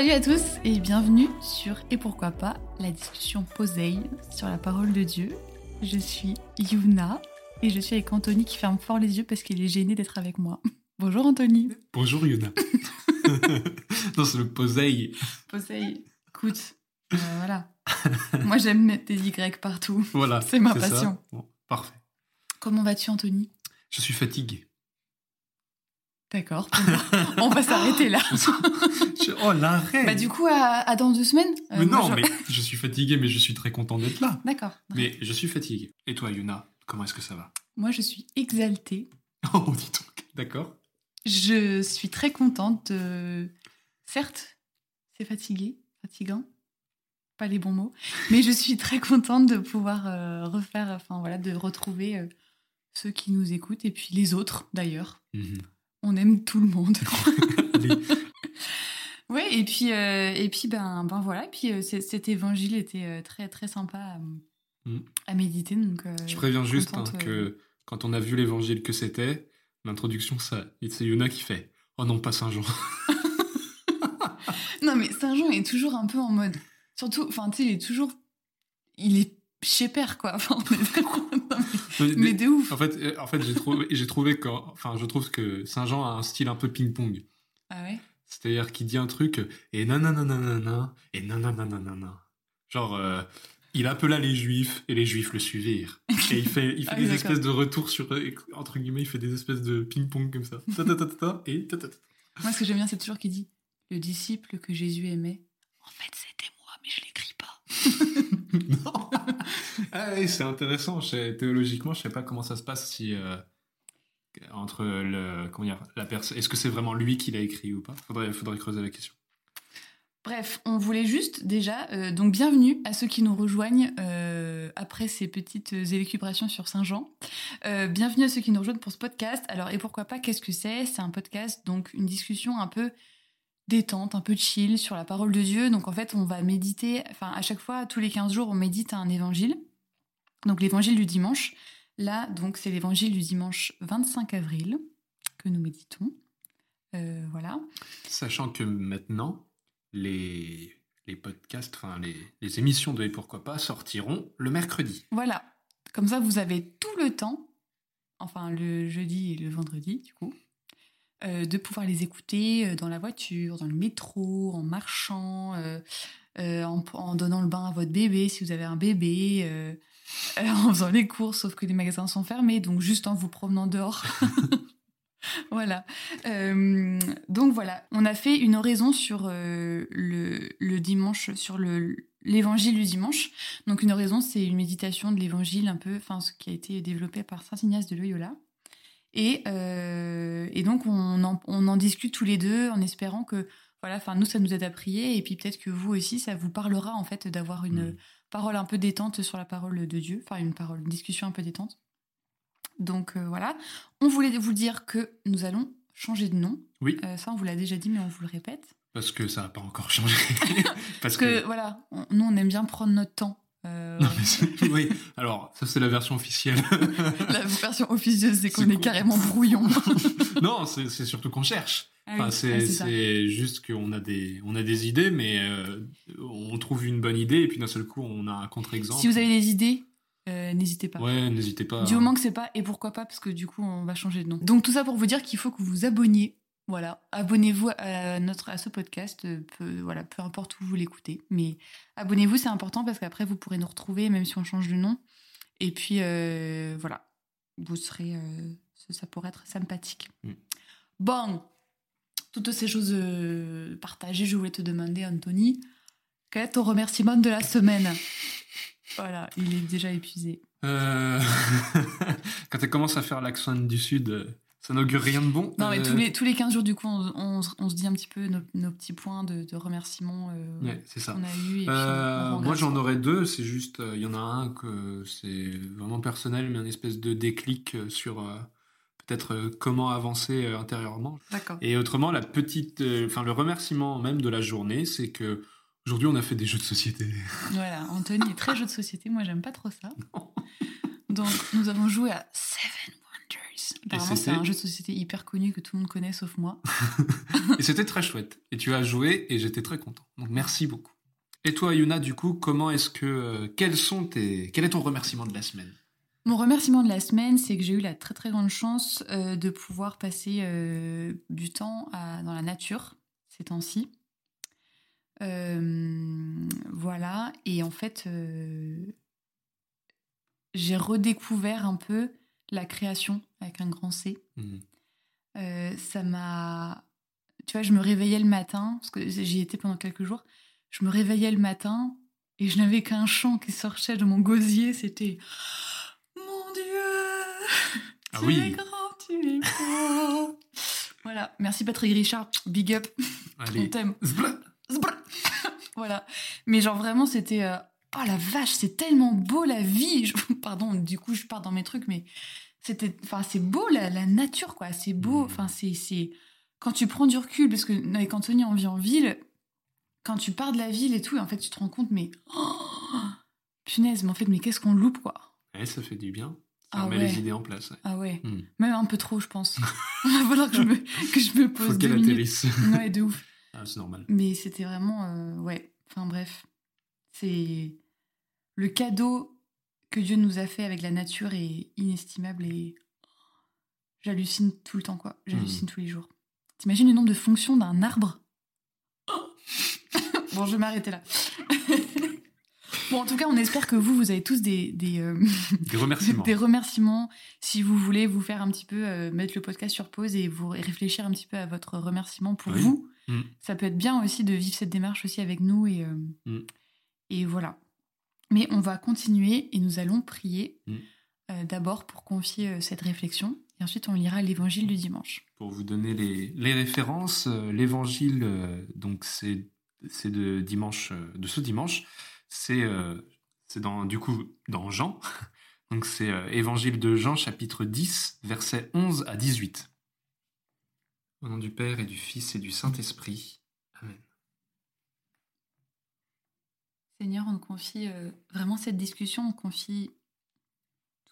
Salut à tous et bienvenue sur Et pourquoi pas la discussion posée sur la parole de Dieu. Je suis Yuna et je suis avec Anthony qui ferme fort les yeux parce qu'il est gêné d'être avec moi. Bonjour Anthony. Bonjour Yuna. non, c'est le posey. Posey. Écoute, euh, voilà. Moi j'aime mettre des Y partout. Voilà. C'est ma passion. Bon, parfait. Comment vas-tu Anthony? Je suis fatigué. D'accord. On va s'arrêter là. Oh, l'arrêt Bah du coup, à, à dans deux semaines. euh, Mais non, je- mais je suis fatigué, mais je suis très content d'être là. D'accord. Mais je suis fatigué. Et toi, Yuna, comment est-ce que ça va? Moi je suis exaltée. Oh, dis donc. D'accord. Je suis très contente de... Certes, c'est fatigué, fatigant, pas les bons mots, mais je suis très contente de pouvoir euh, refaire, enfin voilà, de retrouver euh, ceux qui nous écoutent et puis les autres d'ailleurs. Mhm. On aime tout le monde. Ouais, et puis, euh, et puis ben, ben voilà, et puis euh, cet évangile était euh, très très sympa à, Mm. à méditer. Donc, Je préviens juste hein, que quand on a vu l'évangile que c'était, l'introduction, ça, c'est Yuna qui fait Oh non, pas Saint-Jean. Non, mais Saint-Jean est toujours un peu en mode. Surtout, enfin, tu sais, il est toujours. Il est chez père, quoi. Enfin, mais de ouf. En fait, euh, en fait j'ai trouvé, j'ai trouvé que, enfin, je trouve que Saint-Jean a un style un peu ping-pong. Ah ouais? C'est-à-dire qu'il dit un truc et nananananana et nananananana. Genre, euh, il appela les juifs et les juifs le suivirent. Et il fait, il fait Ah des espèces de retours sur, entre guillemets, il fait des espèces de ping-pong comme ça. Ta ta ta ta ta, et ta ta ta. Moi, ce que j'aime bien, c'est toujours qu'il dit le disciple que Jésus aimait. En fait, c'était moi, mais je l'écris pas. non. Ah c'est intéressant. Théologiquement, je sais pas comment ça se passe si euh, entre le comment dire la personne. Est-ce que c'est vraiment lui qui l'a écrit ou pas? Faudrait, faudrait creuser la question. Bref, on voulait juste déjà, euh, donc bienvenue à ceux qui nous rejoignent euh, après ces petites élucubrations sur Saint-Jean. Bienvenue à ceux qui nous rejoignent pour ce podcast. Alors, et pourquoi pas, qu'est-ce que c'est? C'est un podcast, donc une discussion un peu détente, un peu chill sur la parole de Dieu. Donc en fait, on va méditer, enfin à chaque fois, tous les 15 jours, on médite un évangile. Donc l'évangile du dimanche. Là, donc c'est l'évangile du dimanche 25 avril que nous méditons. Euh, voilà. Sachant que maintenant, les, les podcasts, enfin les, les émissions de Et pourquoi pas sortiront le mercredi. Voilà. Comme ça, vous avez tout le temps, enfin le jeudi et le vendredi, du coup, euh, de pouvoir les écouter euh, dans la voiture, dans le métro, en marchant, euh, en, en donnant le bain à votre bébé si vous avez un bébé, euh, en faisant les courses, sauf que les magasins sont fermés, donc juste en vous promenant dehors. voilà. Euh, donc voilà, on a fait une oraison sur euh, le, dimanche, sur le l'évangile du dimanche. Donc une oraison, c'est une méditation de l'évangile un peu, enfin ce qui a été développé par Saint Ignace de Loyola. Et, donc on en, discute tous les deux en espérant que voilà, enfin nous ça nous aide à prier et puis peut-être que vous aussi ça vous parlera en fait d'avoir une. Parole un peu détente sur la parole de Dieu, enfin une parole, une discussion un peu détente. Donc euh, voilà, on voulait vous dire que nous allons changer de nom. Oui. Euh, ça on vous l'a déjà dit mais on vous le répète. Parce que ça n'a pas encore changé. Parce que voilà, on- nous on aime bien prendre notre temps. Euh, Non, mais oui, alors ça c'est la version officielle. La version officieuse, c'est qu'on est, carrément brouillon. non, c'est surtout qu'on cherche. Ah Enfin, oui, c'est ouais, juste qu'on a des on a des idées, mais euh, on trouve une bonne idée et puis d'un seul coup on a un contre-exemple. Si vous avez des idées, euh, n'hésitez pas. ouais, n'hésitez pas. Du moment que c'est pas et pourquoi pas, parce que du coup on va changer de nom. Donc tout ça pour vous dire qu'il faut que vous vous abonniez. Voilà, abonnez-vous à notre à ce podcast, euh, peu, voilà, peu importe où vous l'écoutez, mais abonnez-vous, c'est important parce qu'après vous pourrez nous retrouver même si on change de nom. Et puis euh, voilà, vous serez, ça, ça pourrait être sympathique. Mm. Bon, toutes ces choses euh, partagées, je voulais te demander, Anthony, quel est ton remerciement de la semaine? Voilà, il est déjà épuisé. Euh, Quand elle commence à faire l'accent du sud, euh, ça n'augure rien de bon. Non, mais Euh, tous les, tous les 15 jours, du coup, on, on se- on se dit un petit peu nos, nos petits points de, de remerciements euh, Ouais, c'est ça. qu'on a eu. Et Euh, moi j'en aurais deux, c'est juste, il y en a un que c'est vraiment personnel, mais un espèce de déclic sur peut-être euh, comment avancer euh, intérieurement. Et autrement, la petite, euh, enfin le remerciement même de la journée, c'est que aujourd'hui on a fait des jeux de société. Voilà, Anthony est très jeu de société. Moi, j'aime pas trop ça. Donc, nous avons joué à Seven Wonders, Apparemment, c'est un jeu de société hyper connu que tout le monde connaît sauf moi. Et c'était très chouette. Et tu as joué et j'étais très content. Donc merci beaucoup. Et toi, Yuna, du coup, comment est-ce que. euh, quels sont tes. Quel est ton remerciement de la semaine? Mon remerciement de la semaine, c'est que j'ai eu la très très grande chance euh, de pouvoir passer euh, du temps à- dans la nature ces temps-ci. Euh, voilà, et en fait, j'ai redécouvert un peu la création avec un grand C. Euh, ça m'a. Tu vois, je me réveillais le matin, parce que j'y étais pendant quelques jours. Je me réveillais le matin et je n'avais qu'un chant qui sortait de mon gosier. C'était Ah Tu oui. es grand, tu es beau. Voilà, merci Patrick Richard, big up, on Allez. t'aime. Zbla. Zbrr. voilà. Mais genre vraiment, c'était. euh, Oh la vache, c'est tellement beau la vie. Je- Pardon, du coup, je pars dans mes trucs, mais c'était. Enfin, c'est beau la, la nature, quoi. C'est beau. Mhm. Enfin, c'est. c'est- Quand tu prends du recul, parce que avec Anthony, on vit en ville, quand tu pars de la ville et tout, et en fait, tu te rends compte, mais. oh, punaise, mais en fait, mais qu'est-ce qu'on loupe, quoi. Ouais, ça fait du bien. Ah remet ouais. les idées en place. ouais. Ah ouais. Hmm. Même un peu trop, je pense. Il va falloir que je me, que je me pose Faut qu'elle atterrisse. Ouais, de ouf. Ah, c'est normal. Mais c'était vraiment. euh, ouais. Enfin bref. C'est. Le cadeau que Dieu nous a fait avec la nature est inestimable et. J'hallucine tout le temps, quoi. J'hallucine tous les jours. T'imagines le nombre de fonctions d'un arbre? Bon, je vais m'arrêter là. Bon, en tout cas, on espère que vous, vous avez tous des, des, euh, Des remerciements. des remerciements. Si vous voulez vous faire un petit peu, euh, mettre le podcast sur pause et vous réfléchir un petit peu à votre remerciement pour Oui. vous, Mm. ça peut être bien aussi de vivre cette démarche aussi avec nous. Et, euh, Mm. et voilà. Mais on va continuer et nous allons prier Mm. d'abord pour confier cette réflexion. Et ensuite, on lira l'évangile du dimanche. Pour vous donner les, les références, l'évangile, donc c'est c'est de dimanche, de ce dimanche, c'est euh, c'est dans du coup dans Jean. Donc c'est euh, évangile de Jean chapitre 10 versets 11 à 18. Au nom du Père et du Fils et du Saint-Esprit. Amen. Seigneur, on te confie euh, vraiment cette discussion, on te confie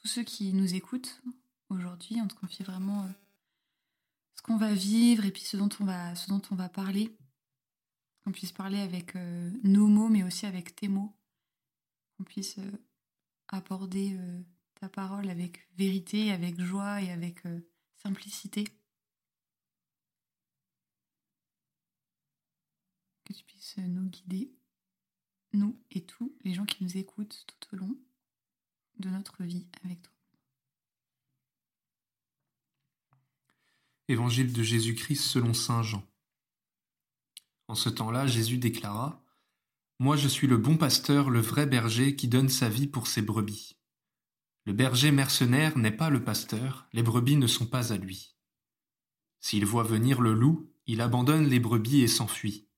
tous ceux qui nous écoutent aujourd'hui, on te confie vraiment euh, ce qu'on va vivre et puis ce dont on va, ce dont on va parler. Qu'on puisse parler avec euh, nos mots, mais aussi avec tes mots. Qu'on puisse euh, aborder euh, ta parole avec vérité, avec joie et avec euh, simplicité. Que tu puisses nous guider nous et tous les gens qui nous écoutent tout au long de notre vie avec toi. Évangile de Jésus-Christ selon Saint Jean. En ce temps-là, Jésus déclara Moi je suis le bon pasteur, le vrai berger qui donne sa vie pour ses brebis. Le berger mercenaire n'est pas le pasteur, les brebis ne sont pas à lui. S'il voit venir le loup, il abandonne les brebis et s'enfuit.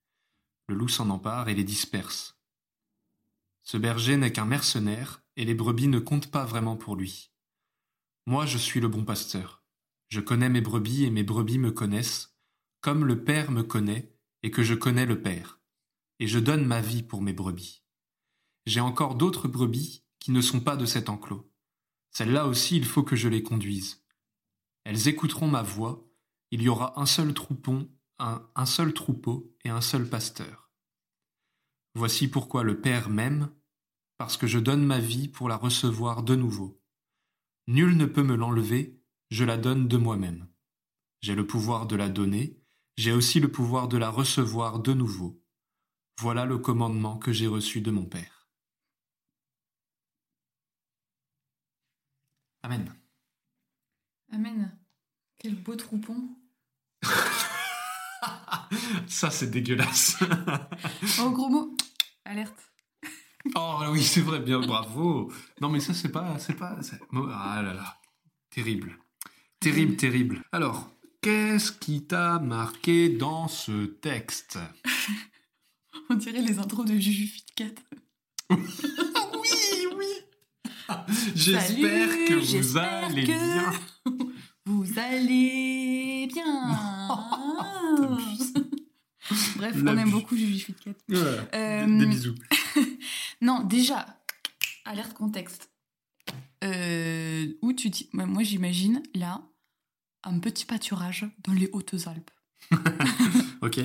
Le loup s'en empare et les disperse. Ce berger n'est qu'un mercenaire, et les brebis ne comptent pas vraiment pour lui. Moi je suis le bon pasteur. Je connais mes brebis et mes brebis me connaissent, comme le Père me connaît et que je connais le Père. Et je donne ma vie pour mes brebis. J'ai encore d'autres brebis qui ne sont pas de cet enclos. Celles-là aussi, il faut que je les conduise. Elles écouteront ma voix. Il y aura un seul troupeau, un, un seul troupeau et un seul pasteur. Voici pourquoi le Père m'aime, parce que je donne ma vie pour la recevoir de nouveau. Nul ne peut me l'enlever, je la donne de moi-même. J'ai le pouvoir de la donner, j'ai aussi le pouvoir de la recevoir de nouveau. Voilà le commandement que j'ai reçu de mon Père. Amen. Amen. Quel beau troupon. Ça, c'est dégueulasse. Oh, gros mot. Alerte. oh oui, c'est vrai, bien, bravo. Non, mais ça, c'est pas, c'est pas, c'est- ah là là, terrible, terrible, terrible. Alors, qu'est-ce qui t'a marqué dans ce texte On dirait les intros de Juju Fitcat. Oui, oui. J'espère que vous allez que bien. Vous allez bien. Bref, on aime beaucoup Juju Fitcat. Ouais. Euh, Des bisous. Non, déjà, alerte contexte. Euh, où tu moi, moi, j'imagine là un petit pâturage dans les Hautes-Alpes. Ok.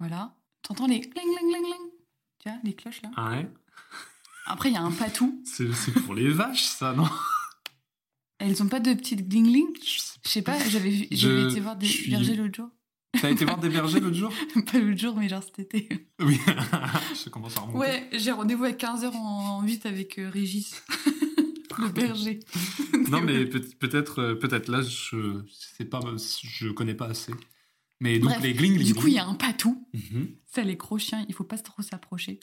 Voilà. T'entends les cling, cling, cling, cling Tu vois, les cloches là? Ah ouais. Après, il y a un patou. C'est c'est pour les vaches, ça, non? Elles ont pas de petites gling-gling Je sais Je sais pas, j'avais vu- Je j'avais été voir des suis- bergers l'autre jour. T'as été voir des bergers l'autre jour? Pas l'autre jour, mais genre cet été. Oui. Je commence à remonter. Ouais, j'ai rendez-vous à 15h en 8 avec euh, Régis, le berger. Non, mais peut- peut-être, euh, peut-être là, je sais pas, je connais pas assez. Mais donc Bref, les gling Du coup, il y a un patou. Mhm. Ça, les gros chiens, il faut pas trop s'approcher.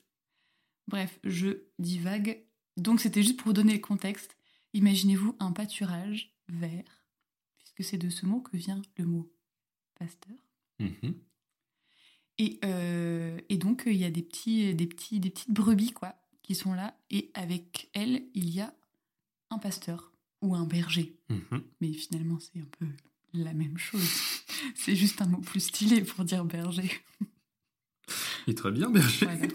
Bref, je divague. Donc, c'était juste pour vous donner le contexte. Imaginez-vous un pâturage vert, puisque c'est de ce mot que vient le mot pasteur. Mhm. Et, euh, et donc, il y a des, petits, des, petits, des petites brebis, quoi, qui sont là. Et avec elles, il y a un pasteur ou un berger. Mhm. Mais finalement, c'est un peu la même chose. c'est juste un mot plus stylé pour dire berger. Il est très bien, berger. Voilà.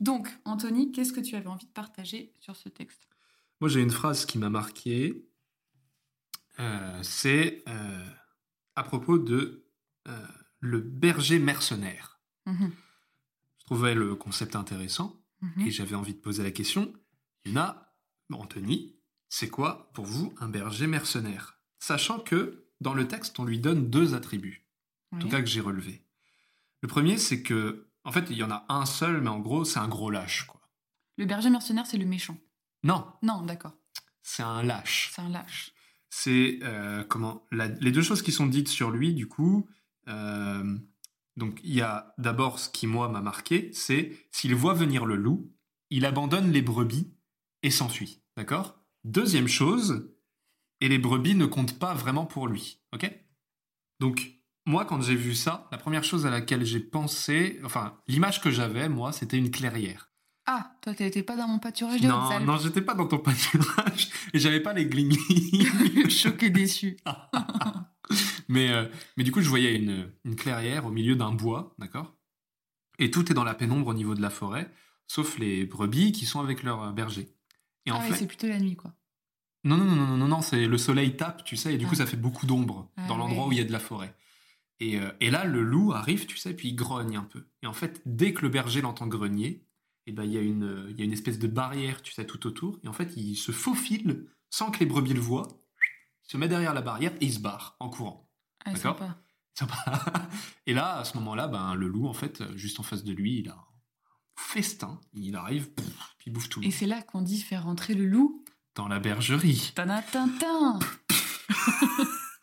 Donc, Anthony, qu'est-ce que tu avais envie de partager sur ce texte? Moi, j'ai une phrase qui m'a marqué. Euh, c'est euh, à propos de euh, le berger mercenaire. Mhm. Je trouvais le concept intéressant Mhm. et j'avais envie de poser la question. Yuna, Anthony, c'est quoi pour vous un berger mercenaire? Sachant que dans le texte, on lui donne deux attributs, en tout cas que j'ai relevés. Le premier, c'est que, en fait, il y en a un seul, mais en gros, c'est un gros lâche, quoi. Le berger mercenaire, c'est le méchant. Non, Non, d'accord. c'est un lâche. C'est un lâche. c'est euh, comment la- les deux choses qui sont dites sur lui du coup euh, donc il y a d'abord ce qui moi m'a marqué c'est s'il voit venir le loup il abandonne les brebis et s'enfuit d'accord? Deuxième chose et les brebis ne comptent pas vraiment pour lui ok? Donc moi quand j'ai vu ça la première chose à laquelle j'ai pensé enfin l'image que j'avais moi c'était une clairière. Ah, toi, t'étais pas dans mon pâturage des non non j'étais pas dans ton pâturage. Et j'avais pas les gling Choqué déçu. mais, euh, mais du coup, je voyais une, une clairière au milieu d'un bois, d'accord? Et tout est dans la pénombre au niveau de la forêt, sauf les brebis qui sont avec leur euh, berger. Et en ah fait, c'est plutôt la nuit, quoi. non, non, non, non, non, non, c'est le soleil tape, tu sais, et du coup, Ah. ça fait beaucoup d'ombre Ah dans l'endroit ouais. où il y a de la forêt. Et, euh, et là, le loup arrive, tu sais, puis il grogne un peu. Et en fait, dès que le berger l'entend grogner, et ben, il y, a une, il y a une espèce de barrière, tu sais, tout autour. Et en fait, il se faufile sans que les brebis le voient. Il se met derrière la barrière et il se barre en courant. Ah, D'accord? sympa. Et là, à ce moment-là, ben, le loup, en fait, juste en face de lui, il a un festin. Il arrive, il bouffe tout. Et c'est là qu'on dit faire rentrer le loup. Dans la bergerie. Tanatintin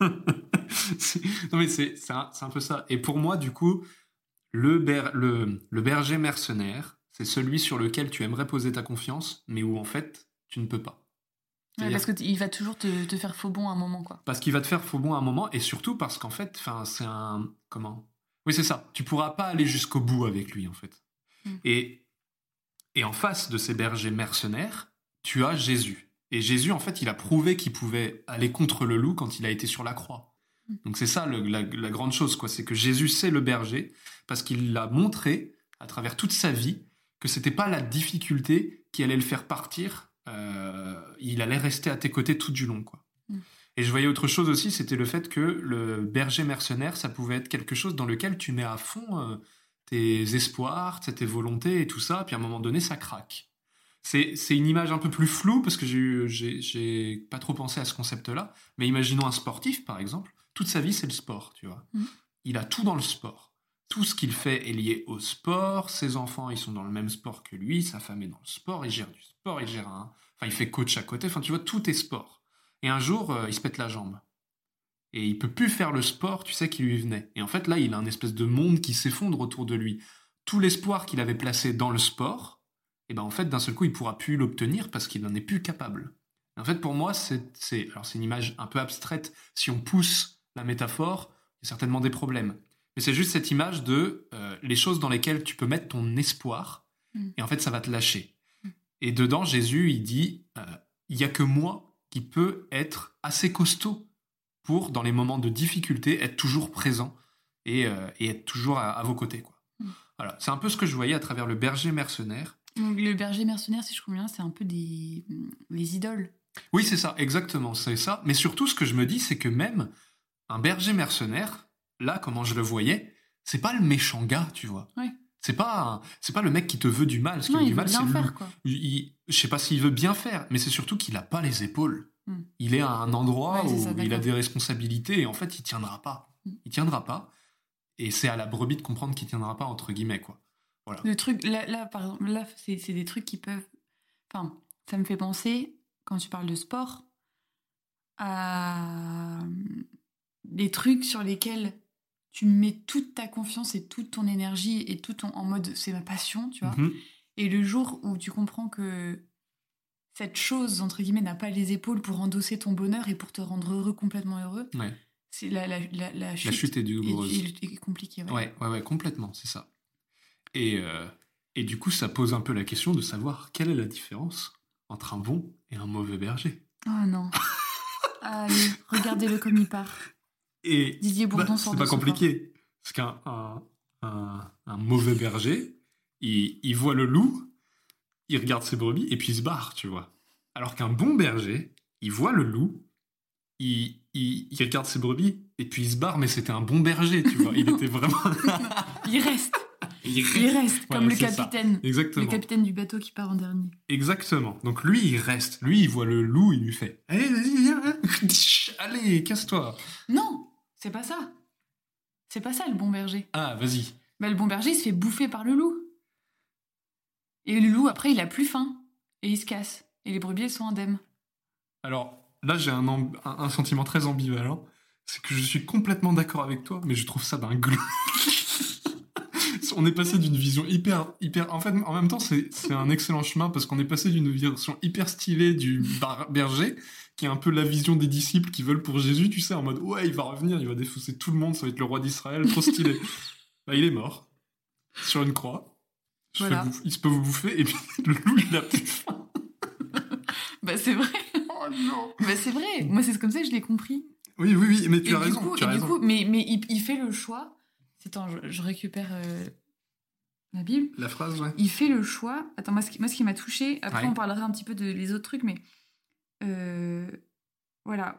non, mais c'est c'est un, un peu ça. Et pour moi, du coup, le, ber- le, le berger mercenaire, c'est celui sur lequel tu aimerais poser ta confiance, mais où, en fait, tu ne peux pas. Ouais, Parce qu'il va toujours te, te faire faux bon à un moment, quoi. Parce qu'il va te faire faux bon à un moment, et surtout parce qu'en fait, enfin, c'est un. Comment? Oui, c'est ça. Tu pourras pas aller jusqu'au bout avec lui, en fait. Mm. Et, et en face de ces bergers mercenaires, tu as Jésus. Et Jésus, en fait, il a prouvé qu'il pouvait aller contre le loup quand il a été sur la croix. Mm. Donc c'est ça le- la, la grande chose, quoi. C'est que Jésus, c'est le berger, parce qu'il l'a montré à travers toute sa vie que c'était pas la difficulté qui allait le faire partir. euh, il allait rester à tes côtés tout du long, quoi. Mm. Et je voyais autre chose aussi, c'était le fait que le berger mercenaire, ça pouvait être quelque chose dans lequel tu mets à fond euh, tes espoirs, tes volontés et tout ça, puis à un moment donné, ça craque. C'est une image un peu plus floue parce que j'ai pas trop pensé à ce concept-là, mais imaginons un sportif, par exemple, toute sa vie, c'est le sport, tu vois. Mhm. Il a tout dans le sport. Tout ce qu'il fait est lié au sport, ses enfants, ils sont dans le même sport que lui, sa femme est dans le sport, il gère du sport, il gère un... Enfin, il fait coach à côté, enfin, tu vois, tout est sport. Et un jour, euh, il se pète la jambe. Et il peut plus faire le sport, tu sais, qui lui venait. Et en fait, là, il a un espèce de monde qui s'effondre autour de lui. Tout l'espoir qu'il avait placé dans le sport, et ben en fait, d'un seul coup, il pourra plus l'obtenir parce qu'il n'en est plus capable. Et en fait, pour moi, c'est, alors c'est une image un peu abstraite. Si on pousse la métaphore, il y a certainement des problèmes. Mais c'est juste cette image de euh, les choses dans lesquelles tu peux mettre ton espoir, Mm. et en fait, ça va te lâcher. Mm. Et dedans, Jésus, il dit, euh, il y a que moi qui peux être assez costaud pour, dans les moments de difficulté, être toujours présent et, euh, et être toujours à, à vos côtés. Quoi. Mm. Voilà, c'est un peu ce que je voyais à travers le berger mercenaire. Donc, le berger mercenaire, si je comprends bien, c'est un peu des les idoles Oui, c'est ça, exactement, c'est ça. Mais surtout, ce que je me dis, c'est que même un berger mercenaire, là, comment je le voyais, c'est pas le méchant gars, tu vois. Ouais. C'est pas, c'est pas le mec qui te veut du mal. Ce qui Non, veut il du veut mal, c'est bien le- faire, quoi. il- je sais pas s'il veut bien faire, mais c'est surtout qu'il a pas les épaules. Hmm. Il est à un endroit Ouais, où ça, il a des responsabilités et en fait, il tiendra pas. Hmm. Il tiendra pas. Et c'est à la brebis de comprendre qu'il tiendra pas, entre guillemets, quoi. Le truc, là, là par exemple, là, c'est des trucs qui peuvent. Enfin, ça me fait penser, quand tu parles de sport, à des trucs sur lesquels tu mets toute ta confiance et toute ton énergie et tout ton. en mode c'est ma passion, tu vois. Mhm. Et le jour où tu comprends que cette chose, entre guillemets, n'a pas les épaules pour endosser ton bonheur et pour te rendre heureux, complètement heureux, Ouais. c'est la, la, la, la chute, La chute est douloureuse. est, est- est compliquée. Ouais. Ouais, ouais, ouais, complètement, c'est ça. Et, euh, et du coup, ça pose un peu la question de savoir quelle est la différence entre un bon et un mauvais berger. Oh non. Allez, regardez-le comme il part. Et Didier bah, Bourdon sort c'est pas compliqué. Parce qu'un un, un- un mauvais berger, il, il voit le loup, il regarde ses brebis et puis il se barre, tu vois. Alors qu'un bon berger, il voit le loup, il, il, il regarde ses brebis et puis il se barre, mais c'était un bon berger, tu vois. Il était vraiment. Il reste, il il reste, comme le ça. capitaine. Exactement. Le capitaine du bateau qui part en dernier. Exactement. Donc lui, il reste. Lui, il voit le loup, il lui fait Allez, vas-y, viens. Allez, casse-toi. Non, c'est pas ça. C'est pas ça le bon berger. Ah, vas-y. Bah, le bon berger, il se fait bouffer par le loup. Et le loup, après, il a plus faim. Et il se casse. Et les brebis, elles sont indemnes. Alors là, j'ai un, amb- un, un sentiment très ambivalent. C'est que je suis complètement d'accord avec toi, mais je trouve ça d'un on est passé d'une vision hyper, hyper. En fait, en même temps, c'est c'est un excellent chemin parce qu'on est passé d'une version hyper stylée du bar- berger, qui est un peu la vision des disciples qui veulent pour Jésus, tu sais, en mode ouais, il va revenir, il va défausser tout le monde, ça va être le roi d'Israël, trop stylé. bah, il est mort sur une croix. Voilà. bouffe- il se peut vous bouffer, et puis le loup, il a plus faim. Bah, c'est vrai. Oh non! Bah, c'est vrai. Moi, c'est comme ça que je l'ai compris. Oui, oui, oui, mais tu et as raison. coup, tu as et du coup mais, mais il, il fait le choix. Attends, je, je récupère euh, la Bible. La phrase, ouais. Il fait le choix. Attends, moi, ce qui, moi, ce qui m'a touché, après, Ouais. on parlera un petit peu de les autres trucs, mais euh, voilà.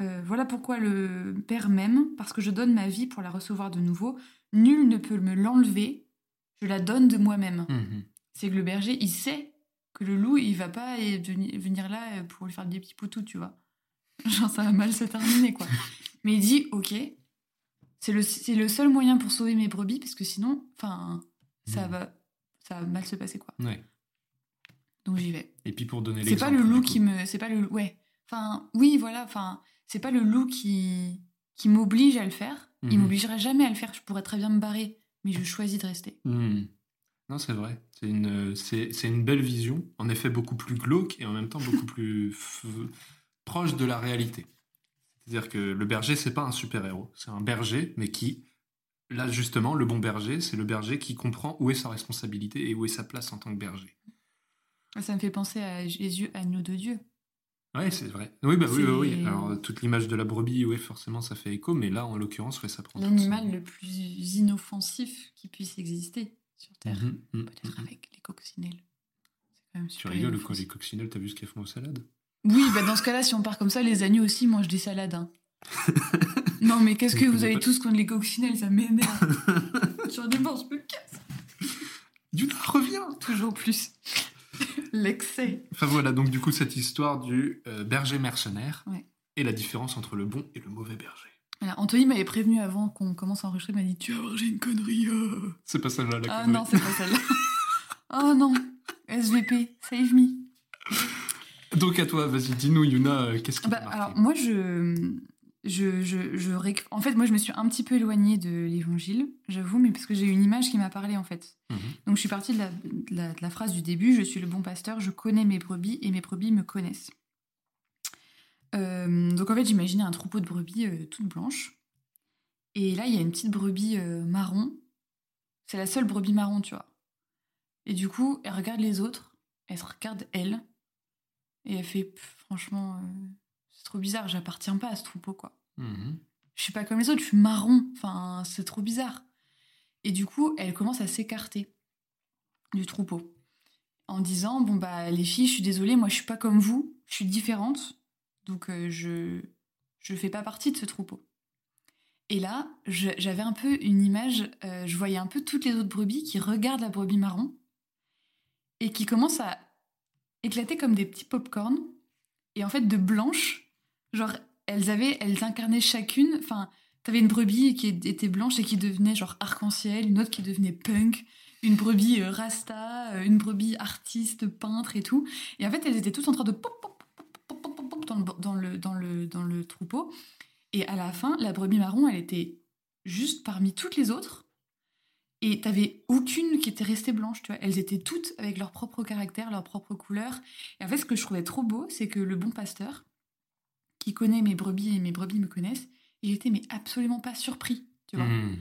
Euh, voilà pourquoi le Père m'aime, parce que je donne ma vie pour la recevoir de nouveau. Nul ne peut me l'enlever. Je la donne de moi-même. Mhm. C'est que le berger, il sait que le loup, il va pas veni- venir là euh, pour lui faire des petits poutous, tu vois. Genre, ça va mal se terminer, quoi. Mais il dit, ok, c'est le, c'est le seul moyen pour sauver mes brebis, parce que sinon, enfin, ça Mhm. va, ça va mal se passer, quoi. Ouais. Donc j'y vais. Et puis pour donner C'est l'exemple. pas le loup qui me, c'est pas le, ouais. Enfin, oui, voilà. Enfin, c'est pas le loup qui qui m'oblige à le faire. Il Mhm. m'obligerait jamais à le faire. Je pourrais très bien me barrer, mais je choisis de rester. Hmm. Non, c'est vrai. C'est une, c'est, c'est une belle vision, en effet beaucoup plus glauque et en même temps beaucoup plus f- proche de la réalité. C'est-à-dire que le berger, c'est pas un super-héros. C'est un berger, mais qui, là justement, le bon berger, c'est le berger qui comprend où est sa responsabilité et où est sa place en tant que berger. Ça me fait penser à Jésus, agneau de Dieu. Ouais, c'est vrai. Oui, bah oui, oui, oui. Alors, toute l'image de la brebis, oui, forcément, ça fait écho, mais là, en l'occurrence, ouais, ça prend. L'animal son- le plus inoffensif qui puisse exister sur Terre. Mhm, mhm, Peut-être mhm. avec les coccinelles. Quand même Tu rigoles, quoi, les coccinelles, t'as vu ce qu'elles font aux salades? Oui, bah dans ce cas-là, si on part comme ça, les agneaux aussi mangent des salades. hein. non, mais qu'est-ce que vous avez pas. tous contre les coccinelles Ça m'énerve. Sur des bords, je me casse. Yuna, reviens Toujours plus. L'excès. Enfin voilà, donc du coup, cette histoire du euh, berger mercenaire Ouais. et la différence entre le bon et le mauvais berger. Voilà, Anthony m'avait prévenu avant qu'on commence à enregistrer, il m'a dit Tu vas j'ai une connerie. euh. C'est pas celle-là la Ah connerie. non, c'est pas celle-là. oh non, SVP, save me. Donc à toi, vas-y, dis-nous, Yuna, euh, qu'est-ce qui Bah, t'a marqué? alors, moi, je. Je, je, je réc- En fait, moi, je me suis un petit peu éloignée de l'évangile, j'avoue, mais parce que j'ai une image qui m'a parlé, en fait. Mhm. Donc, je suis partie de la, de la- de la phrase du début Je suis le bon pasteur, je connais mes brebis et mes brebis me connaissent. Euh, donc, en fait, j'imaginais un troupeau de brebis euh, toutes blanches. Et là, il y a une petite brebis euh, marron. C'est la seule brebis marron, tu vois. Et du coup, elle regarde les autres, elle se regarde elle, et elle fait Pff, franchement, c'est trop bizarre, j'appartiens pas à ce troupeau, quoi. Mhm. Je suis pas comme les autres, je suis marron, enfin, c'est trop bizarre. Et du coup, elle commence à s'écarter du troupeau en disant Bon, bah, les filles, je suis désolée, moi, je suis pas comme vous, je suis différente, donc euh, je je fais pas partie de ce troupeau. Et là, j'avais un peu une image, euh, je voyais un peu toutes les autres brebis qui regardent la brebis marron et qui commencent à éclater comme des petits pop-corn. Et en fait, de blanches, genre, elles avaient, elles incarnaient chacune, enfin, t'avais une brebis qui était blanche et qui devenait genre arc-en-ciel, une autre qui devenait punk, une brebis euh, rasta, euh, une brebis artiste, peintre et tout. Et en fait, elles étaient toutes en train de pop, pop, pop, pop, pop, dans le, dans le, dans le, dans le troupeau. Et à la fin, la brebis marron, elle était juste parmi toutes les autres. Et t'avais aucune qui était restée blanche, tu vois. Elles étaient toutes avec leur propre caractère, leur propre couleur. Et en fait, ce que je trouvais trop beau, c'est que le bon pasteur, qui connaît mes brebis et mes brebis me connaissent, il était mais absolument pas surpris, tu vois. Hmm.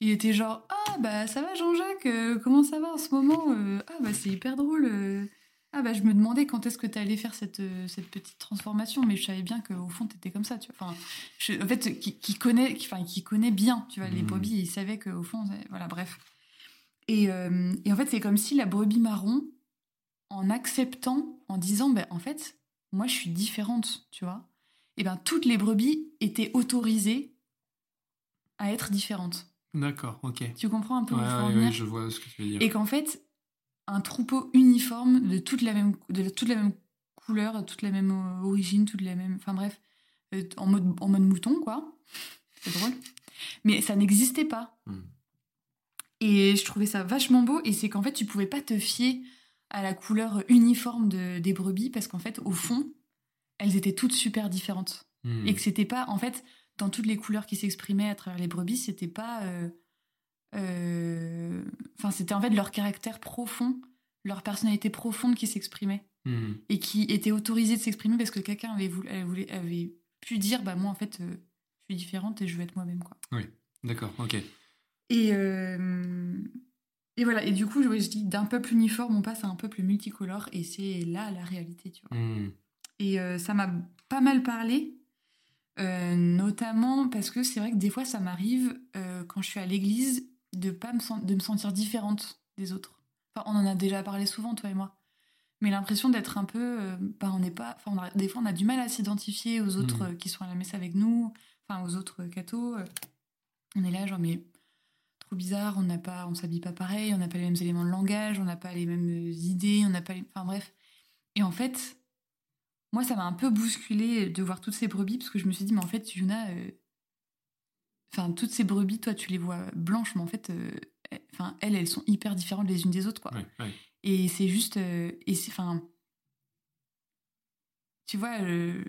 Il était genre ah bah ça va Jean-Jacques, euh, comment ça va en ce moment Euh, Ah bah c'est hyper drôle. euh. Ah bah je me demandais quand est-ce que tu allais faire cette, cette petite transformation, mais je savais bien qu'au fond t'étais comme ça, tu vois. Enfin, je- en fait, qui, qui connaît, qui, enfin, qui connaît bien, tu vois, les Mhm. brebis, il savait qu'au fond, voilà, bref. Et, et en fait, c'est comme si la brebis marron, en acceptant, en disant, ben en fait, moi je suis différente, tu vois. Et ben toutes les brebis étaient autorisées à être différentes. D'accord, ok. Tu comprends un peu Ouais, ouais, je vois ce que tu veux dire. Et qu'en fait, un troupeau uniforme de toute la même, de toute la même couleur, toute la même euh, origine, toute la même. Enfin bref, euh, en, mode, en mode mouton, quoi. C'est drôle. Mais ça n'existait pas. Hmm. Et je trouvais ça vachement beau. Et c'est qu'en fait, tu pouvais pas te fier à la couleur uniforme de, des brebis parce qu'en fait, au fond, elles étaient toutes super différentes Hmm. et que c'était pas en fait dans toutes les couleurs qui s'exprimaient à travers les brebis c'était pas euh, euh, enfin c'était en fait leur caractère profond leur personnalité profonde qui s'exprimait Hmm. et qui était autorisée de s'exprimer parce que quelqu'un avait voulu, avait, pu dire bah moi en fait euh, je suis différente et je veux être moi-même quoi D'accord, ok. et et voilà et du coup je, je dis d'un peuple uniforme on passe à un peuple multicolore et c'est là la réalité tu vois Hmm. Et euh, ça m'a pas mal parlé, euh, notamment parce que c'est vrai que des fois ça m'arrive euh, quand je suis à l'église de pas me sen- de me sentir différente des autres. Enfin, on en a déjà parlé souvent toi et moi, mais l'impression d'être un peu, euh, bah, on n'est pas, enfin, on a- des fois on a du mal à s'identifier aux autres euh, qui sont à la messe avec nous, enfin aux autres cathos. euh. on est là genre mais trop bizarre, on n'a pas, on s'habille pas pareil, on n'a pas les mêmes éléments de langage, on n'a pas les mêmes idées, on n'a pas, les... enfin bref. Et en fait, moi, ça m'a un peu bousculé de voir toutes ces brebis parce que je me suis dit, mais en fait, Yuna, euh, enfin, toutes ces brebis, toi, tu les vois blanches, mais en fait, euh, elles- enfin, elles, elles sont hyper différentes les unes des autres, quoi. Ouais, ouais. Et c'est juste, euh, et c'est, enfin, tu vois, euh,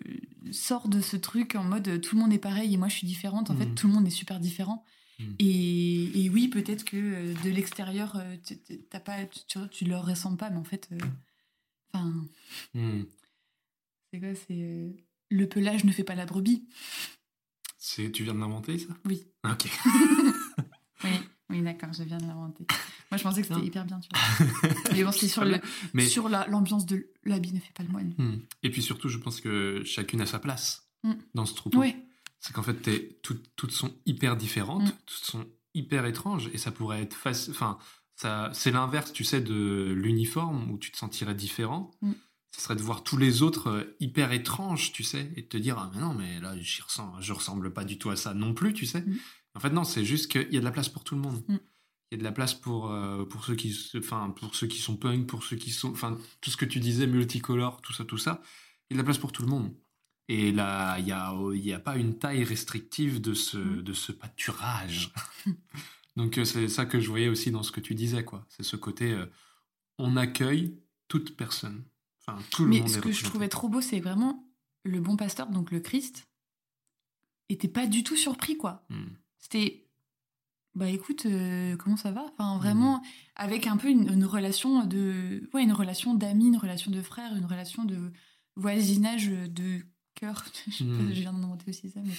sort de ce truc en mode euh, tout le monde est pareil et moi je suis différente. En fait, Mhm. tout le monde est super différent. Mhm. Et, et oui, peut-être que euh, de l'extérieur, euh, t'as pas, tu, tu, leur ressembles pas, mais en fait, euh, enfin. Hmm. C'est quoi C'est euh, le pelage ne fait pas la brebis. C'est, tu viens de l'inventer, ça? Oui. Ah, Ok. Oui, oui, d'accord, je viens de l'inventer. Moi, je pensais que c'était hyper bien, tu vois. Mais bon, c'est sur le, bien. Mais- sur la- l'ambiance de l'habit ne fait pas le moine. Hmm. Et puis surtout, je pense que chacune a sa place Hmm. dans ce troupeau. Oui, C'est qu'en fait, t'es- toutes, toutes sont hyper différentes, Mm. toutes sont hyper étranges, et ça pourrait être facile. Enfin, c'est l'inverse, tu sais, de l'uniforme où tu te sentirais différent. Ce serait de voir tous les autres euh, hyper étranges, tu sais, et de te dire ah mais non, mais là, j'y ressens, je ressemble pas du tout à ça non plus, tu sais. Mm. En fait, non, c'est juste qu'il y a de la place pour tout le monde. Mm. Il y a de la place pour, euh, pour, ceux qui, enfin, pour ceux qui sont punk, pour ceux qui sont. Enfin, tout ce que tu disais, multicolore, tout ça, tout ça. Il y a de la place pour tout le monde. Et là, il n'y a, y a pas une taille restrictive de ce, Mm. de ce pâturage. Donc, euh, c'est ça que je voyais aussi dans ce que tu disais, quoi. C'est ce côté, euh, on accueille toute personne. Enfin, tout le mais monde ce est que je trouvais trop beau, c'est vraiment le bon pasteur, donc le Christ, était pas du tout surpris, quoi. Hmm. C'était, bah écoute, euh, comment ça va? Enfin, vraiment, avec un peu une, une relation de, ouais, une relation d'amis, une relation de frère, une relation de voisinage de cœur. je, sais pas, Mm. je viens d'inventer aussi ça, mais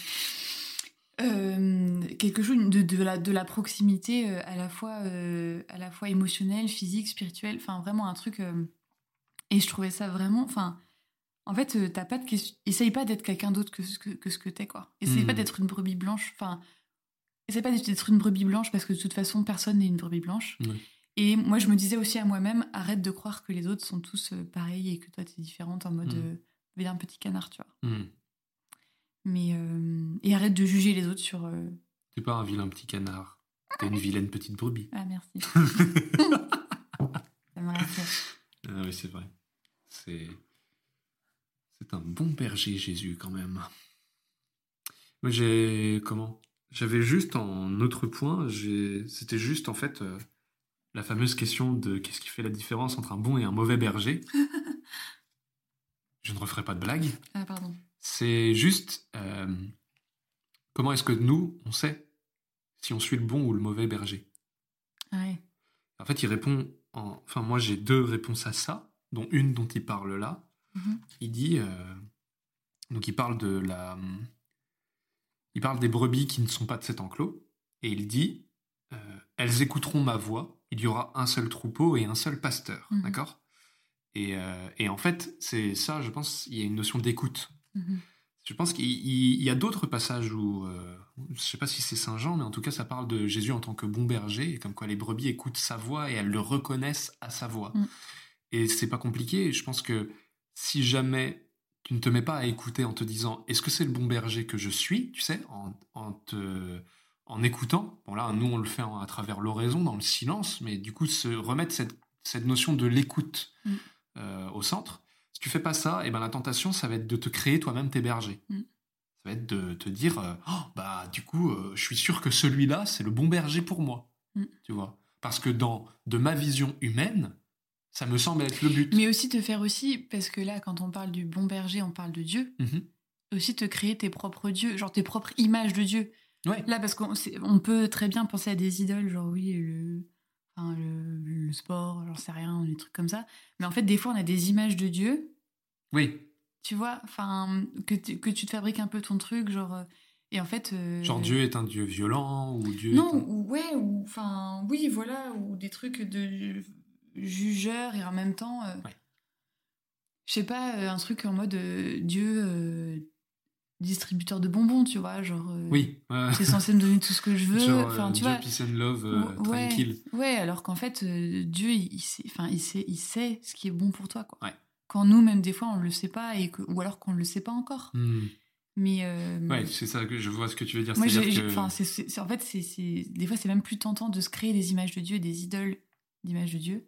Euh, quelque chose de, de, la, de la proximité euh, à la fois à la fois émotionnelle, physique, spirituelle. Enfin, vraiment un truc. Et je trouvais ça vraiment. Enfin, en fait, euh, t'as pas de question. Essaye pas d'être quelqu'un d'autre que, ce que, que ce que t'es, quoi. Essaye pas d'être une brebis blanche. Enfin, essaye pas d'être une brebis blanche parce que de toute façon, personne n'est une brebis blanche. Et moi, je me disais aussi à moi-même, arrête de croire que les autres sont tous euh, pareils et que toi, t'es différente en mode. Mm. euh, vilain petit canard, tu vois. Hmm. Mais euh, et arrête de juger les autres sur. euh, T'es pas un vilain petit canard. T'es une vilaine petite brebis. Ah merci. Ça me rassure. Ah oui, c'est vrai. C'est. C'est un bon berger, Jésus, quand même. Moi, j'ai. Comment? J'avais juste en autre point, j'ai- c'était juste en fait euh, la fameuse question de qu'est-ce qui fait la différence entre un bon et un mauvais berger? Je ne referai pas de blague. Ah pardon. C'est juste euh, comment est-ce que nous, on sait si on suit le bon ou le mauvais berger? Ouais. En fait, il répond. En... Enfin, moi, j'ai deux réponses à ça, dont une dont il parle là. Mhm. Il dit. euh, Donc, il parle de la. Il parle des brebis qui ne sont pas de cet enclos. Et il dit euh, Elles écouteront ma voix. Il y aura un seul troupeau et un seul pasteur. Mhm. D'accord? Et, euh, et en fait, c'est ça, je pense, il y a une notion d'écoute. Mhm. Je pense qu'il il- il y a d'autres passages où, euh, je sais pas si c'est Saint Jean, mais en tout cas, ça parle de Jésus en tant que bon berger, et comme quoi les brebis écoutent sa voix et elles le reconnaissent à sa voix. Mm. Et c'est pas compliqué. Je pense que si jamais tu ne te mets pas à écouter en te disant est-ce que c'est le bon berger que je suis, tu sais, en, en te en écoutant. Bon là, nous on le fait à travers l'oraison, dans le silence, mais du coup se remettre cette, cette notion de l'écoute Mm. euh, au centre. Si tu fais pas ça, et ben la tentation, ça va être de te créer toi-même tes bergers. Mm. Ça va être de te dire, euh, Oh, bah du coup, euh, je suis sûr que celui-là, c'est le bon berger pour moi. Mm. Tu vois Parce que dans de ma vision humaine, ça me semble être le but. Mais aussi te faire aussi, parce que là, quand on parle du bon berger, on parle de Dieu, Mhm. aussi te créer tes propres dieux, genre tes propres images de Dieu. Ouais. Là, parce qu'on on peut très bien penser à des idoles, genre oui, le, le, le sport, j'en sais rien, des trucs comme ça. Mais en fait, des fois, on a des images de Dieu, Oui, tu vois, enfin, que, tu- que tu te fabriques un peu ton truc, genre. euh, et en fait. euh, genre Dieu est un Dieu violent, ou Dieu Non, est un- ou ouais, ou enfin, oui, voilà, ou des trucs de jugeur et en même temps. euh, Ouais. Je sais pas, euh, un truc en mode euh, Dieu distributeur de bonbons, tu vois, genre. euh, Oui. C'est censé me donner tout ce que je veux. Genre, Enfin, euh, tu Dieu, vois. peace and love, euh, Ouais, tranquille. Ouais, alors qu'en fait, euh, Dieu, il, il sait, enfin, il sait, il sait ce qui est bon pour toi, quoi. Ouais. Quand nous, même des fois, on le sait pas et que, ou alors qu'on le sait pas encore. Hmm. Mais Ouais, c'est ça que je vois ce que tu veux dire. moi, que- enfin, en fait, c'est, des fois, c'est même plus tentant de se créer des images de Dieu, des idoles d'images de Dieu,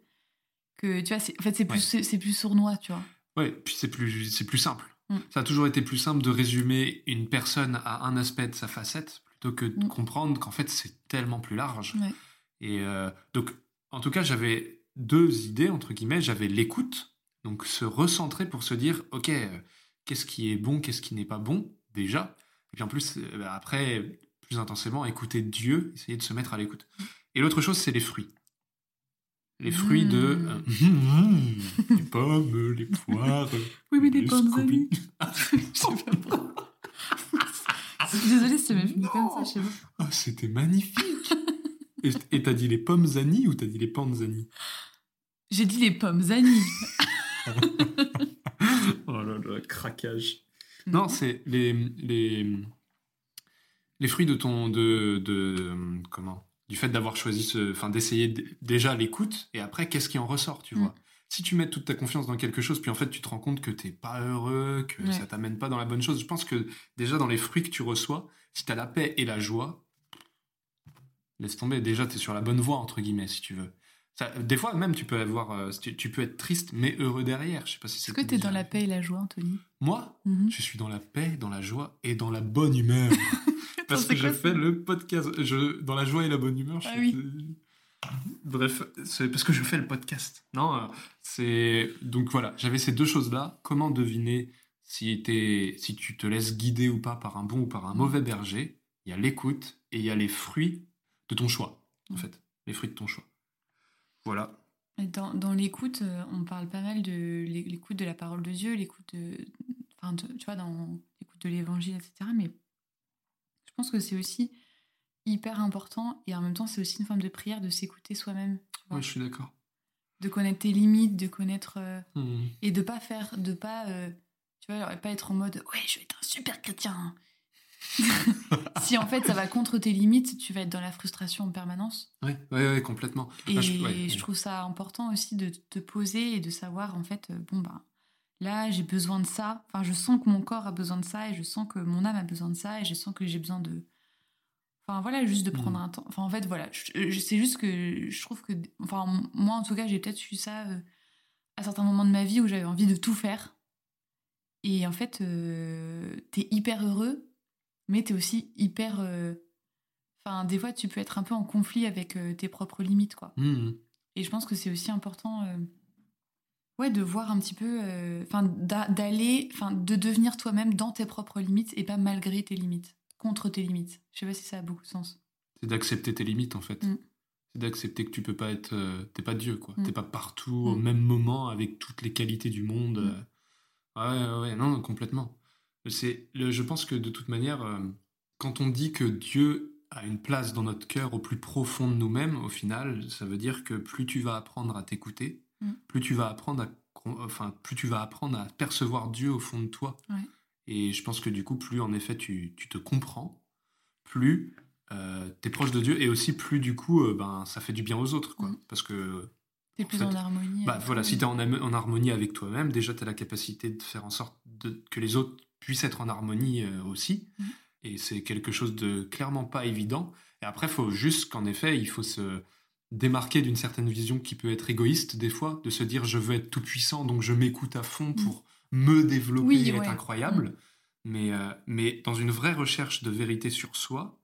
que tu vois. En fait, c'est plus, Ouais. c'est plus sournois, tu vois. Ouais, puis c'est plus, c'est plus simple. Mm. Ça a toujours été plus simple de résumer une personne à un aspect de sa facette plutôt que de Mm. comprendre qu'en fait c'est tellement plus large. Ouais. Et euh, donc, en tout cas, j'avais deux idées, entre guillemets. J'avais l'écoute, donc se recentrer pour se dire, ok, euh, qu'est-ce qui est bon, qu'est-ce qui n'est pas bon, déjà? Et puis en plus, euh, bah, après, plus intensément, écouter Dieu, essayer de se mettre à l'écoute. Et l'autre chose, c'est les fruits. Les fruits de... Mm. euh, les pommes, les poires. Oui, mais des les pommes, pourquoi. Désolée, c'est même comme ça, je sais pas. Ah, c'était magnifique Et t'as dit les pommes Annie ou t'as dit les panzani J'ai dit les pommes Annie. Oh là là, craquage. Non, c'est les, les, les fruits de ton. De, de, comment? Du fait d'avoir choisi ce. Enfin, d'essayer déjà l'écoute et après, qu'est-ce qui en ressort, tu Mm. vois? Si tu mets toute ta confiance dans quelque chose, puis en fait, tu te rends compte que t'es pas heureux, que Ouais. ça t'amène pas dans la bonne chose, je pense que déjà dans les fruits que tu reçois, si t'as la paix et la joie, laisse tomber. Déjà, t'es sur la bonne voie, entre guillemets, si tu veux. Ça, des fois, même, tu peux avoir. euh, tu, tu peux être triste, mais heureux derrière. Je sais pas si c'est. Est-ce que t'es dans la paix et la joie, Anthony? Moi, Mhm. je suis dans la paix, dans la joie et dans la bonne humeur. Parce que je fais le podcast. Je, dans la joie et la bonne humeur, je Ah Bref, c'est parce que je fais le podcast. Non, euh, c'est. Donc voilà, j'avais ces deux choses-là. Comment deviner si, tu te laisses guider ou pas par un bon ou par un mauvais berger? Il y a l'écoute et il y a les fruits de ton choix, en Mm. fait. Les fruits de ton choix. Voilà. Dans, dans l'écoute, euh, on parle pas mal de l'é- l'écoute de la parole de Dieu, l'écoute de, enfin, de- tu vois, dans l'écoute de l'évangile, etc. Mais je pense que c'est aussi hyper important et en même temps, c'est aussi une forme de prière de s'écouter soi-même. Oui, je suis d'accord. de connaître tes limites, de connaître euh, Hmm. et de pas faire, de pas, euh, tu vois, pas être en mode ouais, je vais être un super chrétien. si en fait ça va contre tes limites, tu vas être dans la frustration en permanence. Oui, ouais, ouais, complètement. Et Ah, je, je- ouais, trouve ça important aussi de te poser et de savoir, en fait, euh, bon, bah, là, j'ai besoin de ça. Enfin, je sens que mon corps a besoin de ça et je sens que mon âme a besoin de ça et je sens que j'ai besoin de. Enfin, voilà, juste de prendre Mhm. un temps. Enfin, en fait, voilà. C'est juste que je trouve que. Enfin, moi, en tout cas, j'ai peut-être eu ça euh, à certains moments de ma vie où j'avais envie de tout faire. Et en fait, euh, t'es hyper heureux, mais t'es aussi hyper. euh, Enfin, des fois, tu peux être un peu en conflit avec tes propres limites, quoi. Mhm. Et je pense que c'est aussi important, ouais, de voir un petit peu, euh, enfin, d'a- d'aller, enfin, de devenir toi-même dans tes propres limites et pas malgré tes limites, contre tes limites. Je sais pas si ça a beaucoup de sens. C'est d'accepter tes limites en fait. Mm. C'est d'accepter que tu peux pas être. euh, T'es pas Dieu quoi. Mm. T'es pas partout au Mm. même moment avec toutes les qualités du monde. Mm. euh. Ouais, ouais, non, complètement. C'est, je pense que de toute manière, euh, quand on dit que Dieu a une place dans notre cœur au plus profond de nous-mêmes, au final, ça veut dire que plus tu vas apprendre à t'écouter, Mm. plus tu vas apprendre à, enfin, plus tu vas apprendre à percevoir Dieu au fond de toi. Ouais. Et je pense que du coup, plus en effet tu, tu te comprends, plus euh, t'es proche de Dieu, et aussi plus du coup, euh, ben, ça fait du bien aux autres, quoi. Mm. Parce que T'es plus fait, en harmonie. bah voilà, si tu es en, en harmonie avec toi-même, déjà tu as la capacité de faire en sorte de- que les autres puissent être en harmonie euh, aussi. Mhm. Et c'est quelque chose de clairement pas évident. Et après, il faut juste qu'en effet, il faut se démarquer d'une certaine vision qui peut être égoïste des fois, de se dire je veux être tout puissant, donc je m'écoute à fond pour me développer Oui, et être incroyable. Mais, euh, mais dans une vraie recherche de vérité sur soi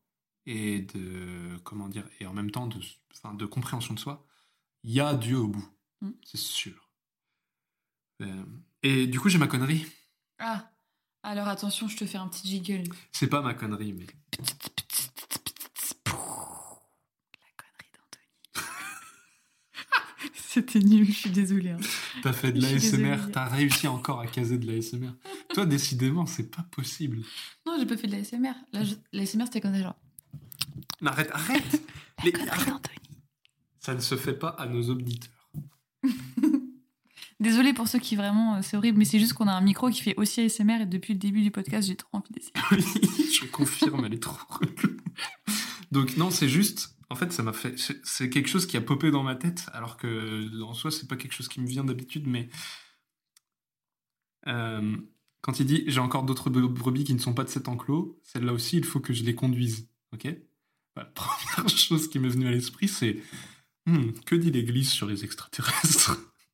et de comment dire et en même temps de, de compréhension de soi, il y a Dieu au bout, Mm. c'est sûr. Euh, et du coup, j'ai ma connerie. Ah, alors attention, je te fais un petit jiggle. C'est pas ma connerie, mais La connerie d'Anthony. C'était nul, je suis désolée. hein. t'as fait de l'ASMR, t'as réussi encore à caser de l'ASMR. Toi, décidément, c'est pas possible. Non, j'ai pas fait de l'ASMR. L'ASMR, c'était comme ça, genre. Mais arrête, arrête La Les- connerie arrête. d'Anthony. Ça ne se fait pas à nos auditeurs. Désolée pour ceux qui vraiment, euh, c'est horrible, mais c'est juste qu'on a un micro qui fait aussi ASMR et depuis le début du podcast, j'ai trop envie d'essayer. Oui, je confirme, elle est trop. Donc non, c'est juste, en fait, ça m'a fait, c'est- quelque chose qui a popé dans ma tête, alors que en soi, c'est pas quelque chose qui me vient d'habitude, mais Euh, quand il dit j'ai encore d'autres bre- brebis qui ne sont pas de cet enclos, celle-là aussi, il faut que je les conduise, ok? Bah, La première chose qui m'est venue à l'esprit, c'est Hmm, que dit l'Église sur les extraterrestres?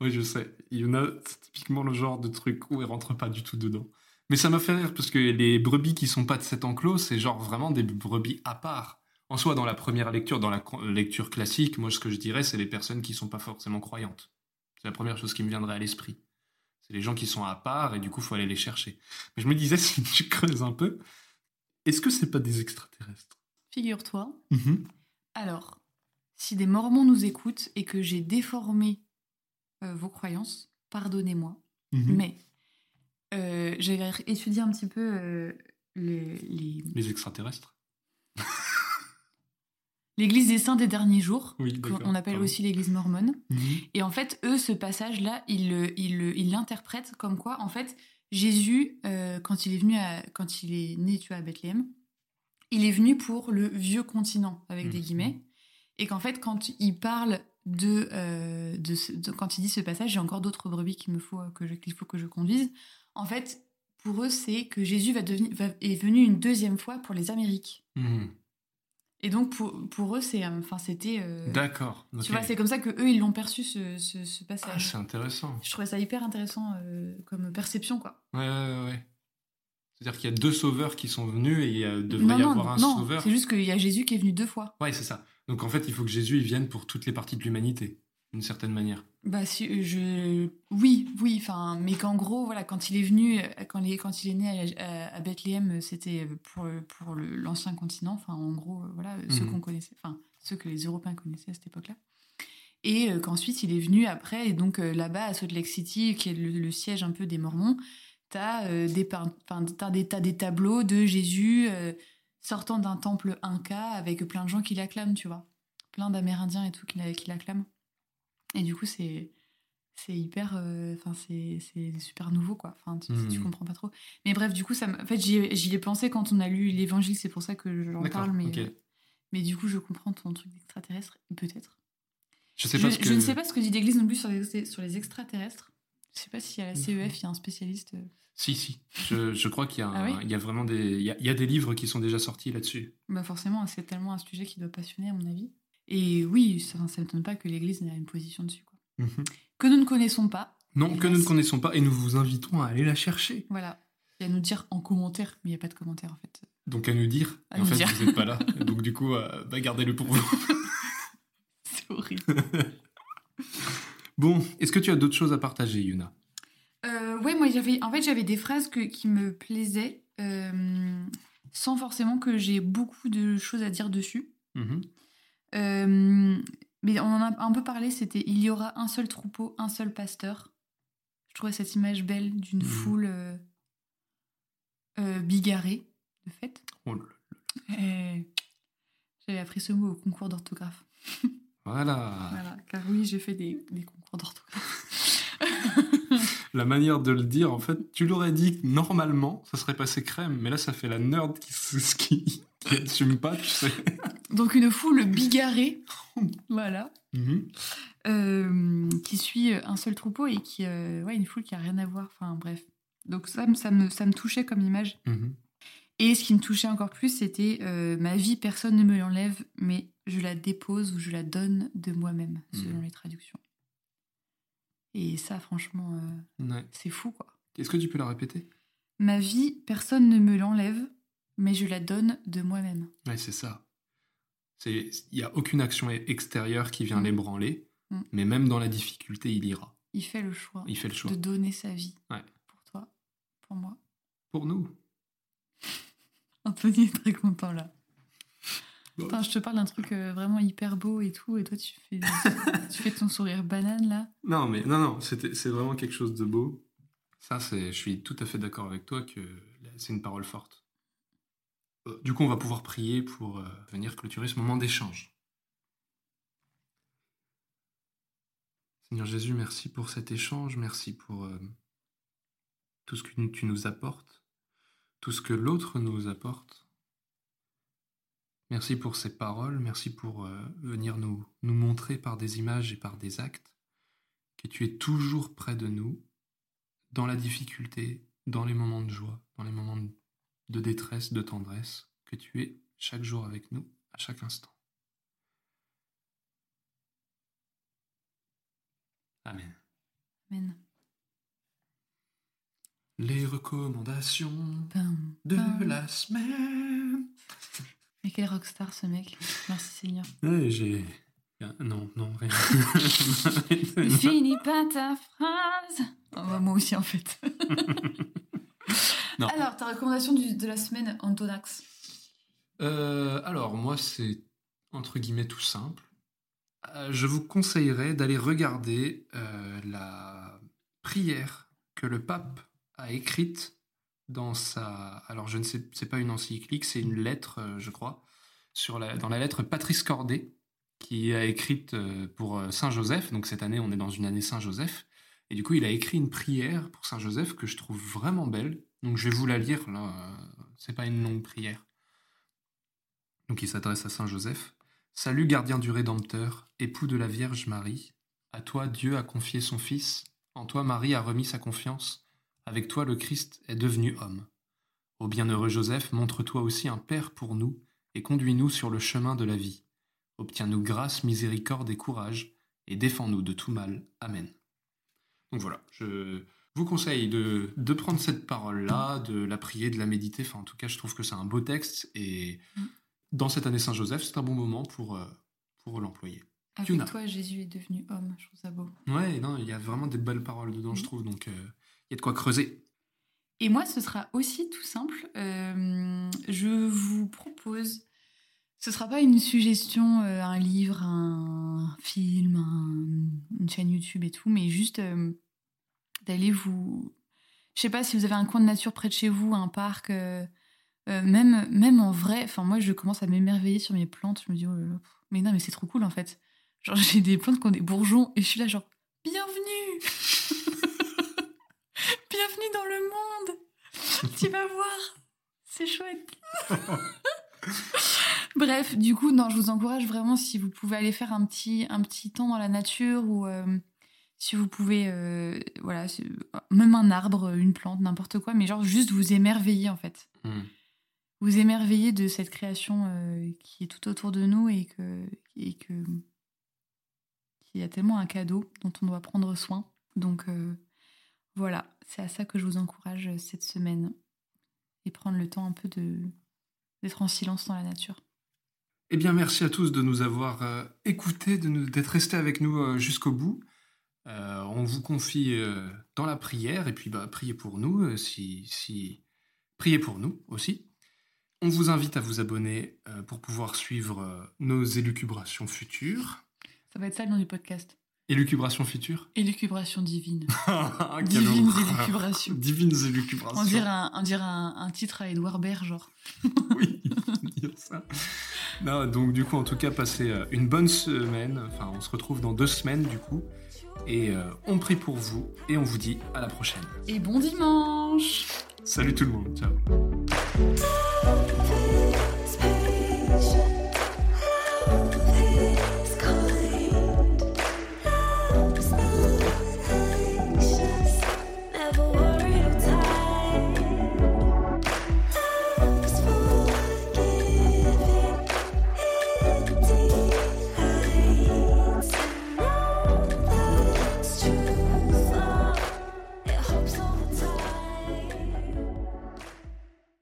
Oui, je sais. Il y en a, typiquement le genre de truc où elle rentre pas du tout dedans. Mais ça m'a fait rire parce que les brebis qui sont pas de cet enclos, c'est genre vraiment des brebis à part. En soi, dans la première lecture, dans la lecture classique, moi, ce que je dirais, c'est les personnes qui sont pas forcément croyantes. C'est la première chose qui me viendrait à l'esprit. C'est les gens qui sont à part et du coup, faut aller les chercher. Mais je me disais, si tu creuses un peu, est-ce que c'est pas des extraterrestres? Figure-toi. Mhm. Alors, si des Mormons nous écoutent et que j'ai déformé euh, vos croyances, pardonnez-moi. Mhm. Mais euh, j'avais étudié un petit peu euh, les- les- Les extraterrestres l'Église des Saints des derniers jours, Oui, qu'on appelle Pardon. aussi l'Église mormone. Mhm. Et en fait, eux, ce passage-là, ils l'interprètent comme quoi, en fait, Jésus, euh, quand il est venu, à- quand il est né, tu vois, à Bethléem, il est venu pour le vieux continent avec des Mhm. guillemets, et qu'en fait, quand il parle de, euh, de, ce- de- quand il dit ce passage, j'ai encore d'autres brebis qu'il me faut euh, que je- qu'il faut que je conduise. En fait, pour eux, c'est que Jésus va devenir, va- est venu une deuxième fois pour les Amériques. Mhm. Et donc pour, pour eux, c'est, euh, enfin, c'était, euh, D'accord. tu vois, c'est comme ça que eux, ils l'ont perçu ce, ce, ce Ah, passage. c'est intéressant. Je trouvais ça hyper intéressant euh, comme perception, quoi. Ouais, ouais, ouais. C'est-à-dire qu'il y a deux sauveurs qui sont venus et il devrait non, y non, avoir un non, sauveur. c'est juste qu'il y a Jésus qui est venu deux fois. Ouais, c'est ça. Donc en fait, il faut que Jésus il vienne pour toutes les parties de l'humanité, d'une certaine manière. Bah, si, euh, je... Oui, oui, enfin, mais qu'en gros, voilà, quand il est venu, euh, quand il est, quand il est né à, Bethléem, euh, c'était pour, pour l'ancien continent, enfin, en gros, voilà, ceux Mhm. qu'on connaissait, enfin, ceux que les Européens connaissaient à cette époque-là. Et qu'ensuite, il est venu après, et donc là-bas, à Salt Lake City, qui est le, le siège un peu des Mormons, t'as euh, des, t'as des, des tableaux de Jésus euh, sortant d'un temple inca avec plein de gens qui l'acclament, tu vois. Plein d'Amérindiens et tout qui qui l'acclament. Et du coup, c'est c'est hyper euh, enfin c'est c'est super nouveau quoi enfin tu, tu comprends pas trop mais bref du coup ça en fait j'y ai- pensé quand on a lu l'évangile c'est pour ça que j'en parle mais euh, mais du coup je comprends ton truc d'extraterrestre peut-être Je sais je, pas ce que. je ne sais pas ce que dit l'église non plus sur les, sur les extraterrestres Je sais pas si à la CEF, il y a un spécialiste. euh. Si, si. Je, je crois qu'il y, a Ah oui y a vraiment des, il y a, il y a des livres qui sont déjà sortis là-dessus. Bah forcément, c'est tellement un sujet qui doit passionner, à mon avis. Et oui, ça ne m'étonne pas que l'Église ait une position dessus. Quoi. Que nous ne connaissons pas. Non, que nous ne connaissons pas et nous vous invitons à aller la chercher. Voilà. Et à nous dire en commentaire, mais il n'y a pas de commentaire en fait. Donc à nous dire. À Et en fait, dire. vous n'êtes pas là. Donc du coup, euh, bah, gardez-le pour vous. C'est horrible. Bon, est-ce que tu as d'autres choses à partager, Yuna? Euh, ouais, moi j'avais, en fait, j'avais des phrases que- qui me plaisaient, euh, sans forcément que j'ai beaucoup de choses à dire dessus. Mhm. Euh, mais on en a un peu parlé. C'était il y aura un seul troupeau, un seul pasteur. Je trouvais cette image belle d'une Mhm. foule euh, bigarrée, de fait. Oh là là. Et J'avais appris ce mot au concours d'orthographe. Voilà. Voilà, car oui, j'ai fait des, des concours d'orthographe. La manière de le dire, en fait, tu l'aurais dit normalement, ça serait passé crème, mais là, ça fait la nerd qui qui, qui assume pas, tu sais. Donc une foule bigarrée, voilà, Mhm. euh, qui suit un seul troupeau et qui, euh, ouais, une foule qui a rien à voir. Enfin bref. Donc ça, me- ça me, ça me touchait comme image. Mhm. Et ce qui me touchait encore plus, c'était euh, ma vie, personne ne me l'enlève, mais je la dépose ou je la donne de moi-même, selon Mhm. les traductions. Et ça, franchement, euh, Ouais. c'est fou, quoi. Est-ce que tu peux la répéter? Ma vie, personne ne me l'enlève, mais je la donne de moi-même. Ouais, c'est ça. C'est- Il n'y a aucune action e- extérieure qui vient Mhm. l'ébranler, Mhm. mais même dans la difficulté, il ira. Il fait le choix Il fait le choix. de donner sa vie Ouais. pour toi, pour moi. Pour nous. Anthony est très content là. Attends, je te parle d'un truc euh, vraiment hyper beau et tout, et toi tu fais, tu fais ton sourire banane là? Non, mais non, non, c'est vraiment quelque chose de beau. Ça, c'est, je suis tout à fait d'accord avec toi que c'est une parole forte. Euh, Du coup, on va pouvoir prier pour euh, venir clôturer ce moment d'échange. Seigneur Jésus, merci pour cet échange, merci pour tout ce que tu nous apportes, tout ce que l'autre nous apporte. Merci pour ces paroles, merci pour euh, venir nous, nous montrer par des images et par des actes que tu es toujours près de nous, dans la difficulté, dans les moments de joie, dans les moments de- détresse, de tendresse, que tu es chaque jour avec nous, à chaque instant. Amen. Amen. Les recommandations de la semaine. Mais quel rockstar ce mec. Merci Seigneur. Ouais, j'ai. Ah, Non, non, rien. Finis pas ta phrase. Oh, bah, moi aussi en fait. Non. Alors, ta recommandation du- de la semaine, Antonax. Euh, alors, moi, c'est entre guillemets tout simple. Euh, je vous conseillerais d'aller regarder euh, la prière que le pape a écrite dans sa. Alors, je ne sais, c'est pas une encyclique, c'est une lettre, euh, je crois, sur la, dans la lettre Patrice Cordet, qui a écrite euh, pour euh, Saint Joseph. Donc, cette année, on est dans une année Saint Joseph. Et du coup, il a écrit une prière pour Saint Joseph que je trouve vraiment belle. Donc, je vais vous la lire. Là, c'est pas une longue prière. Donc il s'adresse à Saint Joseph. Salut gardien du Rédempteur, époux de la Vierge Marie. À toi Dieu a confié son Fils, en toi Marie a remis sa confiance, avec toi le Christ est devenu homme. Ô bienheureux Joseph, montre-toi aussi un Père pour nous, et conduis-nous sur le chemin de la vie. Obtiens-nous grâce, miséricorde et courage, et défends-nous de tout mal. Amen. Donc voilà, je vous conseille de, de prendre cette parole-là, de la prier, de la méditer. Enfin, en tout cas, je trouve que c'est un beau texte, et dans cette année Saint-Joseph, c'est un bon moment pour, euh, pour l'employer. Avec Yuna. toi, Jésus est devenu homme. Je trouve ça beau. Ouais, non, il y a vraiment des belles paroles dedans, je Mhm. trouve, donc euh, y a de quoi creuser. Et moi, ce sera aussi tout simple. Euh, je vous propose. Ce sera pas une suggestion, euh, un livre, un film, un- une chaîne YouTube et tout, mais juste euh, d'aller vous. Je sais pas si vous avez un coin de nature près de chez vous, un parc, même, même en vrai. Enfin, moi, je commence à m'émerveiller sur mes plantes. Je me dis, oh mais non, mais c'est trop cool en fait. Genre, j'ai des plantes qui ont des bourgeons et je suis là, genre, bienvenue Bienvenue dans le monde Tu vas voir C'est chouette Bref, du coup, non, je vous encourage vraiment si vous pouvez aller faire un petit, un petit temps dans la nature ou euh, si vous pouvez, euh, voilà, même un arbre, une plante, n'importe quoi, mais genre juste vous émerveiller en fait. Hmm. Vous émerveiller de cette création euh, qui est tout autour de nous et que et que qu'il y a tellement un cadeau dont on doit prendre soin. Donc voilà, c'est à ça que je vous encourage euh, cette semaine et prendre le temps un peu de d'être en silence dans la nature. Eh bien, merci à tous de nous avoir euh, écoutés, d'être restés avec nous euh, jusqu'au bout. Euh, on vous confie dans la prière, et puis bah, priez pour nous, si, si... priez pour nous aussi. On vous invite à vous abonner pour pouvoir suivre nos élucubrations futures. Ça va être ça le nom du podcast. Élucubrations futures Élucubration divine. Quelle Divines élucubrations. Divines élucubrations. On dirait un, on dirait un, un titre à Edouard Baird, genre. oui, dire ça. Non, donc du coup, en tout cas, passez euh, une bonne semaine. Enfin, on se retrouve dans deux semaines, du coup. Et euh, on prie pour vous et on vous dit à la prochaine. Et bon dimanche Salut tout le monde, ciao.